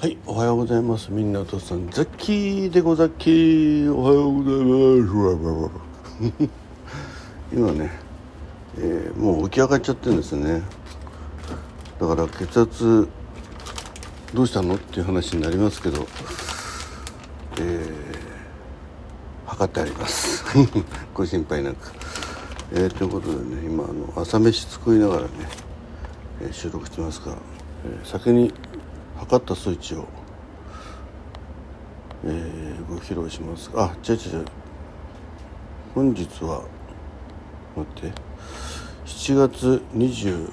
はい、おはようございます。みんなお父さん、ザッキーでござっきー。おはようございます。今ね、えーもう起き上がっちゃってるんですね。だから血圧どうしたのっていう話になりますけど、えー測ってあります。ご心配なく。えーということでね、今あの朝飯作りながらね、え収録してますから、え先に測った数値を、えーご披露します。あ違う違う違う。本日は待って。7月20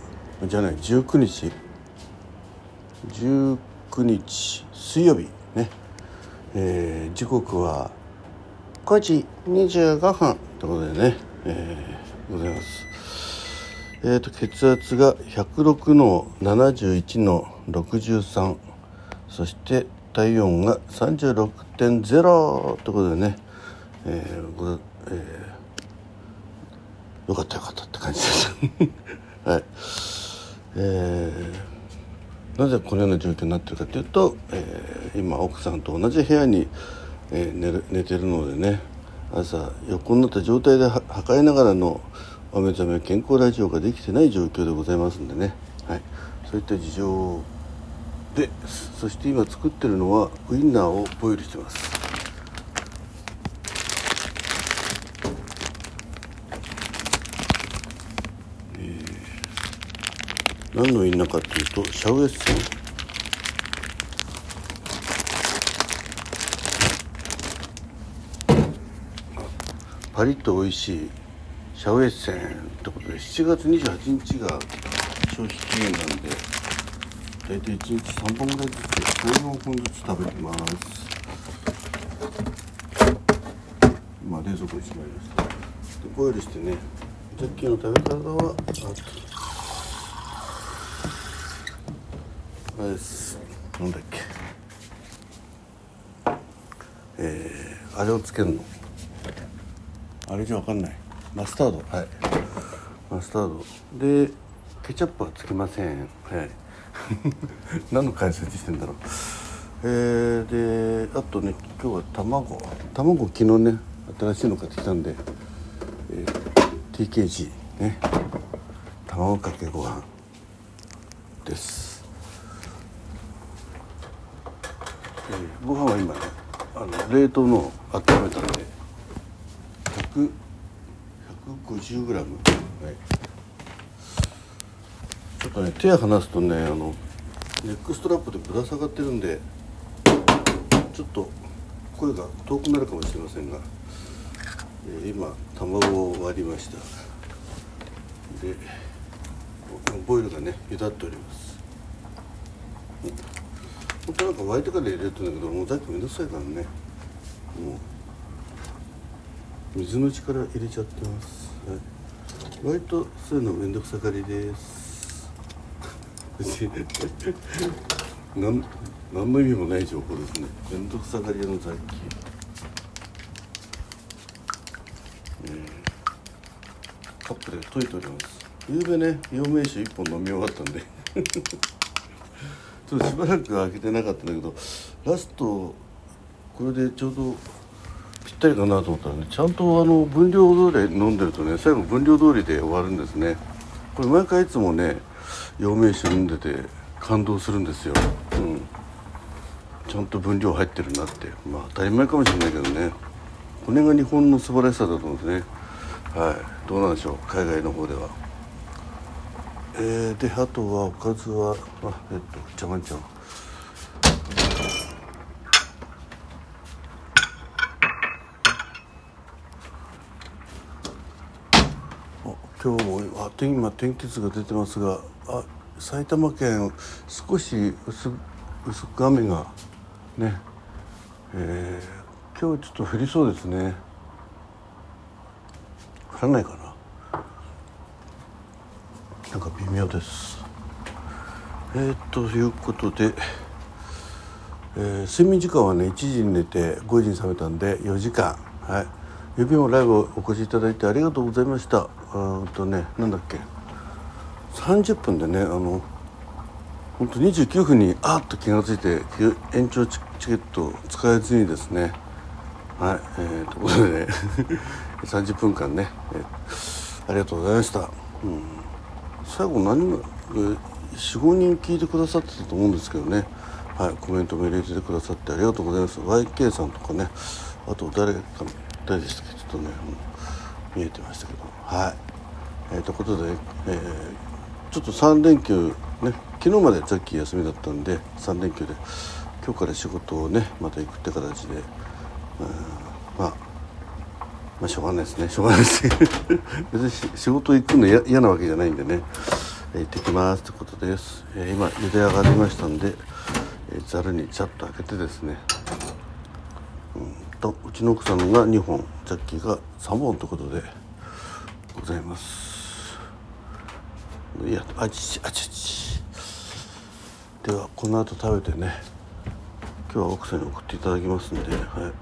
じゃない19日。19日水曜日ね、えー時刻は5時25分ということでね、ええー、と血圧が106の71の63そして体温が36.0ということでね、えーごえーよかったよかったって感じです。はい。えーなぜこのような状況になってるかというと、えー今奥さんと同じ部屋に、えー寝る寝てるのでね。朝横になった状態では測りながらのお目覚め健康ラジオができてない状況でございますんでね、はい、そういった事情でそして今作ってるのはウインナーをボイルしてます。何のウインナーかっていうとシャウエッセン。パリッと美味しいシャウエッセンってことで7月28日が消費期限なんで大体1日3本ぐらいずつ14本ずつ食べてます。今冷蔵庫にしまいました。でボイルしてねさっきの食べ方はあれです。なんだっけ。えー、あれをつけるの。あれじゃわかんない。マスタード。はい。マスタード。でケチャップはつきません。はい。何の解説してんだろう。えー、であとね今日は卵。卵昨日ね新しいの買ってきたんで、えー、TKG ね。卵かけご飯。です、えーご飯は今ねあの冷凍のを温めたんで100 150グラム、はい、ちょっとね手を離すとねあのネックストラップでぶら下がってるんでちょっと声が遠くなるかもしれませんが、えー今卵を割りました。でボイルがね茹だっております。本当なんか沸いてから入れるとんだけどもうさっきめんどくさいからね。もう水の力入れちゃってます、はい、割とそういうのめんくさがりです。別 になん何の意味もない情報ですね。めんくさがり屋の雑記カップで溶いております。ゆうべね陽明酒1本飲み終わったんで。ちょっとしばらく開けてなかったんだけどラストこれでちょうどぴったりかなと思ったらねちゃんとあの分量通り飲んでるとね最後分量通りで終わるんですね。これ毎回いつもね陽明酒飲んでて感動するんですよ。うん。ちゃんと分量入ってるなって。まあ当たり前かもしれないけどね。これが日本の素晴らしさだと思うんですね。はい。どうなんでしょう？海外の方では。えー、であとはおかずはあえっとちゃまんちゃんあ今日もあ天今天気図が出てますがあ埼玉県少し薄薄く雨がねえー、今日ちょっと降りそうですね。降らないかな。なんか微妙です。えー、ということで、えー睡眠時間はね1時に寝て5時に覚めたんで4時間。はい。指もライブお越しいただいてありがとうございました。あーとねなんだっけ。30分でねあの本当29分にあっと気が付いて延長チケット使えずにですね。はいえー、ということでね 30分間ね、えー、ありがとうございました、うん、最後何が45人聞いてくださってたと思うんですけどね。はいコメントも入れてくださってありがとうございます。YK さんとかね。あと誰か誰でしたっけ？ちょっとね、見えてましたけど。はい。えー、ということで、えー、ちょっと3連休ね昨日までザッキー休みだったんで3連休で今日から仕事をねまた行くって形で、まあまあしょうがないですね。しょうがないです 別に仕事行くの嫌なわけじゃないんでね、えー、行ってきますってことです、えー、今茹で上がりましたんでざる、えー、にチャッと開けてですね。うん。とうちの奥さんが2本ザッキーが3本ということでございます。いやあちあちあちではこの後食べてね。今日は奥さんに送っていただきますんでは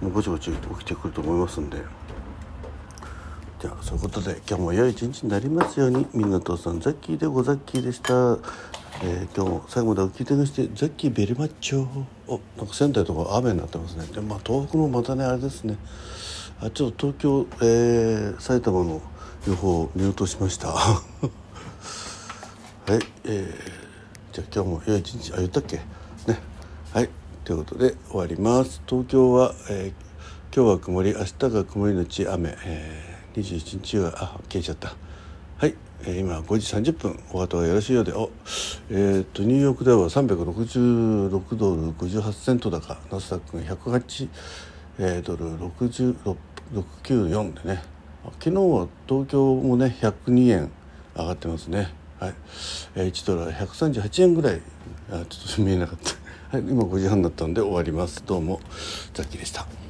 い。もうぼちぼち起きてくると思いますんで。じゃあそういうことで今日も良い一日になりますように。みんな父さんザッキーでごザッキーでした、えー、今日最後までお聞きいただきましてザッキーベリマッチョ。おなんか仙台とか雨になってますね。でまあ東北もまたねあれですね。あちょっと東京、えー、埼玉の予報を見落としました。はいえー、じゃあ今日も良い一日あ言ったっけ？ね。はいということで終わります。東京は、えー、今日は曇り明日が曇りのち雨、えー、21日はあ消えちゃった。はい、えー、今5時30分お後がよろしいようで。おえー、っとニューヨークでは366ドル58セント高。ナスダックが108、えー、ドル694でね。昨日は東京もね102円上がってますね。はい、えー、1ドルは138円ぐらい。あちょっと見えなかった、はい、今5時半だったんで終わります。どうもザッキーでした。